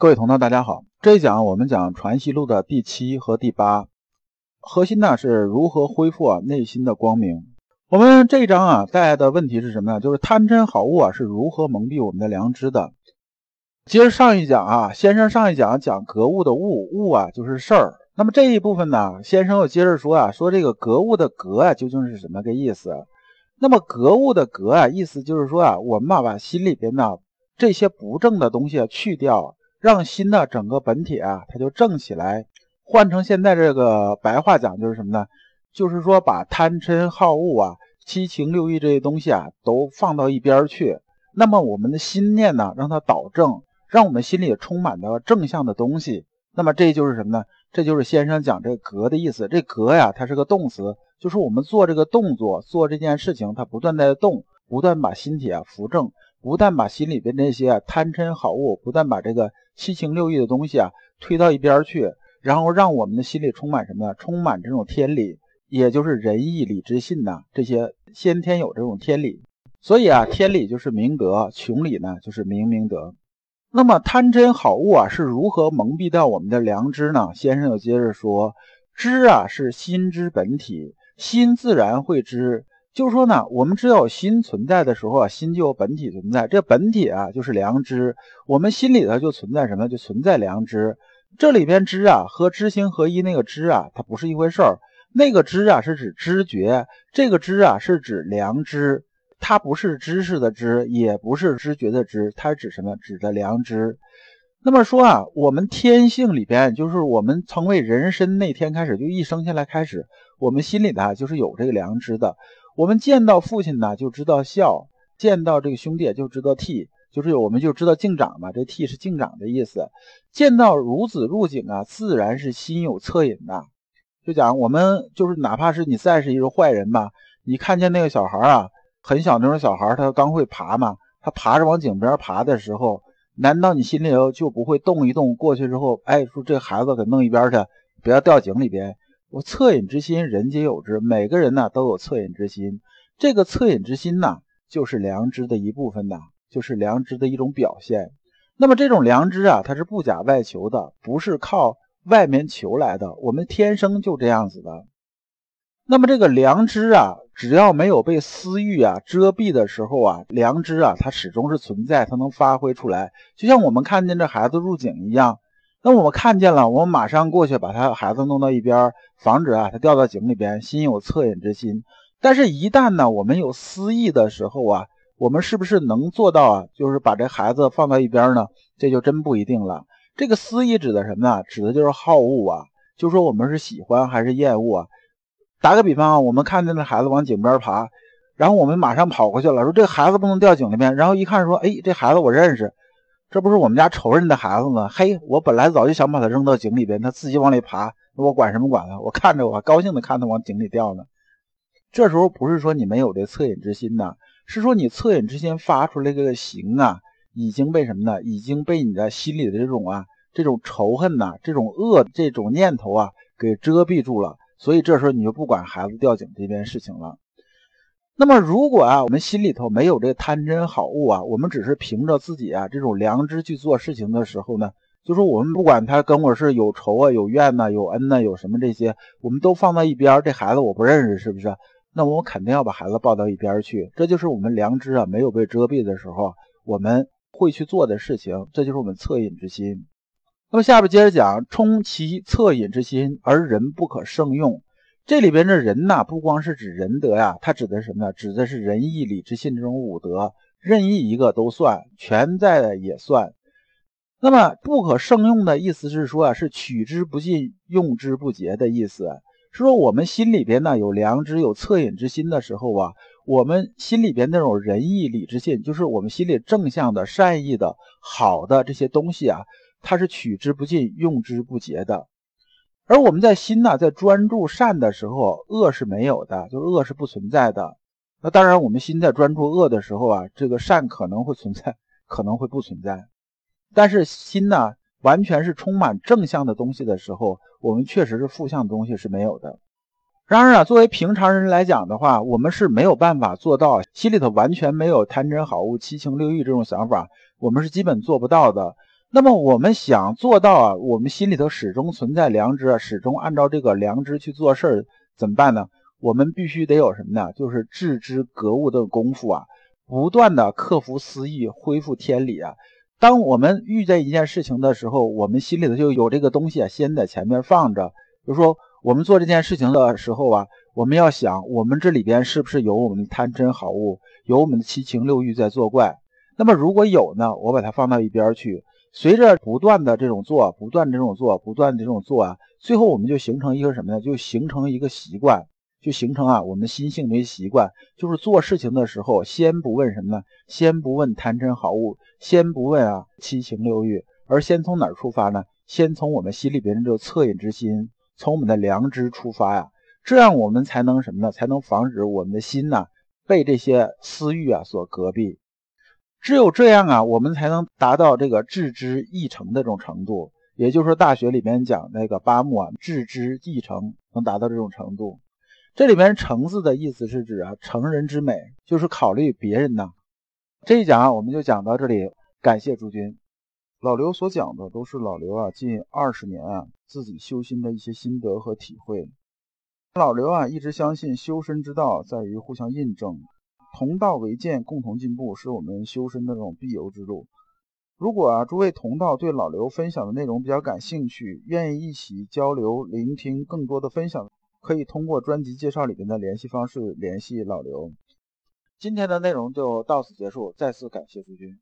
各位同道，大家好。这一讲我们讲《传习录》的第七和第八，核心呢是如何恢复啊内心的光明。我们这一章啊带来的问题是什么呢？就是贪嗔好恶啊是如何蒙蔽我们的良知的。接着上一讲啊，先生上一讲讲格物的物，物啊就是事儿。那么这一部分呢，先生又接着说啊，说这个格物的格啊究竟是什么个意思？那么格物的格啊，意思就是说啊，我们啊把心里边呢这些不正的东西去掉。让心的整个本体啊，它就正起来。换成现在这个白话讲，就是什么呢？就是说把贪嗔好恶啊、七情六欲这些东西啊，都放到一边去。那么我们的心念呢，让它导正，让我们心里充满的正向的东西。那么这就是什么呢？这就是先生讲这格的意思。这格呀，它是个动词，就是我们做这个动作、做这件事情，它不断在动，不断把心体啊扶正。不断把心里边那些贪嗔好恶，不断把这个七情六欲的东西啊推到一边去，然后让我们的心里充满什么呢？充满这种天理，也就是仁义礼智信呐，这些先天有这种天理。所以啊，天理就是明德，穷理呢就是明明德。那么贪嗔好恶啊是如何蒙蔽掉我们的良知呢？先生又接着说，知啊是心之本体，心自然会知。就是说呢，我们只有心存在的时候啊，心就有本体存在。这本体啊，就是良知。我们心里头就存在什么？就存在良知。这里边知啊，和知行合一那个知啊，它不是一回事儿。那个知啊，是指知觉；这个知啊，是指良知。它不是知识的知，也不是知觉的知，它是指什么？指的良知。那么说啊，我们天性里边，就是我们成为人身那天开始，就一生下来开始，我们心里的就是有这个良知的。我们见到父亲呢，就知道孝；见到这个兄弟就知道悌，就是我们就知道敬长嘛。这悌是敬长的意思。见到孺子入井啊，自然是心有恻隐的。就讲我们就是哪怕是你再是一个坏人吧，你看见那个小孩啊，很小那种小孩，他刚会爬嘛，他爬着往井边爬的时候，难道你心里头就不会动一动？过去之后，哎，说这孩子给弄一边去，不要掉井里边。我恻隐之心，人皆有之。每个人呢都有恻隐之心，这个恻隐之心呢，就是良知的一部分呐，就是良知的一种表现。那么这种良知啊，它是不假外求的，不是靠外面求来的。我们天生就这样子的。那么这个良知啊，只要没有被私欲啊遮蔽的时候啊，良知啊，它始终是存在，它能发挥出来。就像我们看见这孩子入井一样。那我们看见了，我们马上过去把他孩子弄到一边，防止啊他掉到井里边，心有恻隐之心。但是，一旦呢我们有私意的时候啊，我们是不是能做到啊？就是把这孩子放到一边呢？这就真不一定了。这个私意指的什么呢？指的就是好恶啊，就说我们是喜欢还是厌恶啊？打个比方啊，我们看见那孩子往井边爬，然后我们马上跑过去了，说这孩子不能掉井里面。然后一看说，哎，这孩子我认识。这不是我们家仇人的孩子吗？嘿，我本来早就想把他扔到井里边，他自己往里爬，我管什么管他？我看着我高兴的看他往井里掉呢。这时候不是说你没有这恻隐之心呐，是说你恻隐之心发出来这个行啊，已经被什么呢？已经被你的心里的这种啊，这种仇恨呐，这种恶这种念头啊，给遮蔽住了。所以这时候你就不管孩子掉井这件事情了。那么，如果啊，我们心里头没有这贪嗔好恶啊，我们只是凭着自己啊这种良知去做事情的时候呢，就说我们不管他跟我是有仇啊、有怨呐、有恩呐、有什么这些，我们都放到一边。这孩子我不认识，是不是？那我肯定要把孩子抱到一边去。这就是我们良知啊没有被遮蔽的时候，我们会去做的事情。这就是我们恻隐之心。那么下边接着讲，充其恻隐之心，而人不可胜用。这里边的仁呐，不光是指仁德呀，它指的是什么呢？指的是仁义礼智信这种五德，任意一个都算，全在的也算。那么不可胜用的意思是说啊，是取之不尽，用之不竭的意思。是说我们心里边呢有良知、有恻隐之心的时候啊，我们心里边那种仁义礼智信，就是我们心里正向的、善意的、好的这些东西啊，它是取之不尽、用之不竭的。而我们在心呢，在专注善的时候，恶是没有的，就是恶是不存在的。那当然，我们心在专注恶的时候啊，这个善可能会存在，可能会不存在。但是心呢，完全是充满正向的东西的时候，我们确实是负向的东西是没有的。然而啊，作为平常人来讲的话，我们是没有办法做到心里头完全没有贪嗔好恶、七情六欲这种想法，我们是基本做不到的。那么我们想做到啊，我们心里头始终存在良知啊，始终按照这个良知去做事儿，怎么办呢？我们必须得有什么呢？就是致知格物的功夫啊，不断的克服私欲，恢复天理啊。当我们遇见一件事情的时候，我们心里头就有这个东西啊，先在前面放着。比如说，我们做这件事情的时候啊，我们要想，我们这里边是不是有我们的贪嗔好恶，有我们的七情六欲在作怪？那么如果有呢，我把它放到一边去。随着不断的这种做，不断这种做，不断的这种做啊，最后我们就形成一个什么呢？就形成一个习惯，就形成啊我们心性的习惯，就是做事情的时候，先不问什么呢？先不问贪嗔好恶，先不问啊七情六欲，而先从哪儿出发呢？先从我们心里边的这个恻隐之心，从我们的良知出发呀，这样我们才能什么呢？才能防止我们的心呢被这些私欲啊所隔蔽。只有这样啊，我们才能达到这个致知意诚的这种程度。也就是说，大学里面讲那个八目啊，致知意诚能达到这种程度。这里面“成”字的意思是指啊，成人之美，就是考虑别人呐。这一讲啊，我们就讲到这里，感谢诸君。老刘所讲的都是老刘啊近二十年啊自己修心的一些心得和体会。老刘啊一直相信修身之道在于互相印证。同道为鉴，共同进步，是我们修身的这种必由之路。如果啊，诸位同道对老刘分享的内容比较感兴趣，愿意一起交流、聆听更多的分享，可以通过专辑介绍里边的联系方式联系老刘。今天的内容就到此结束，再次感谢诸君。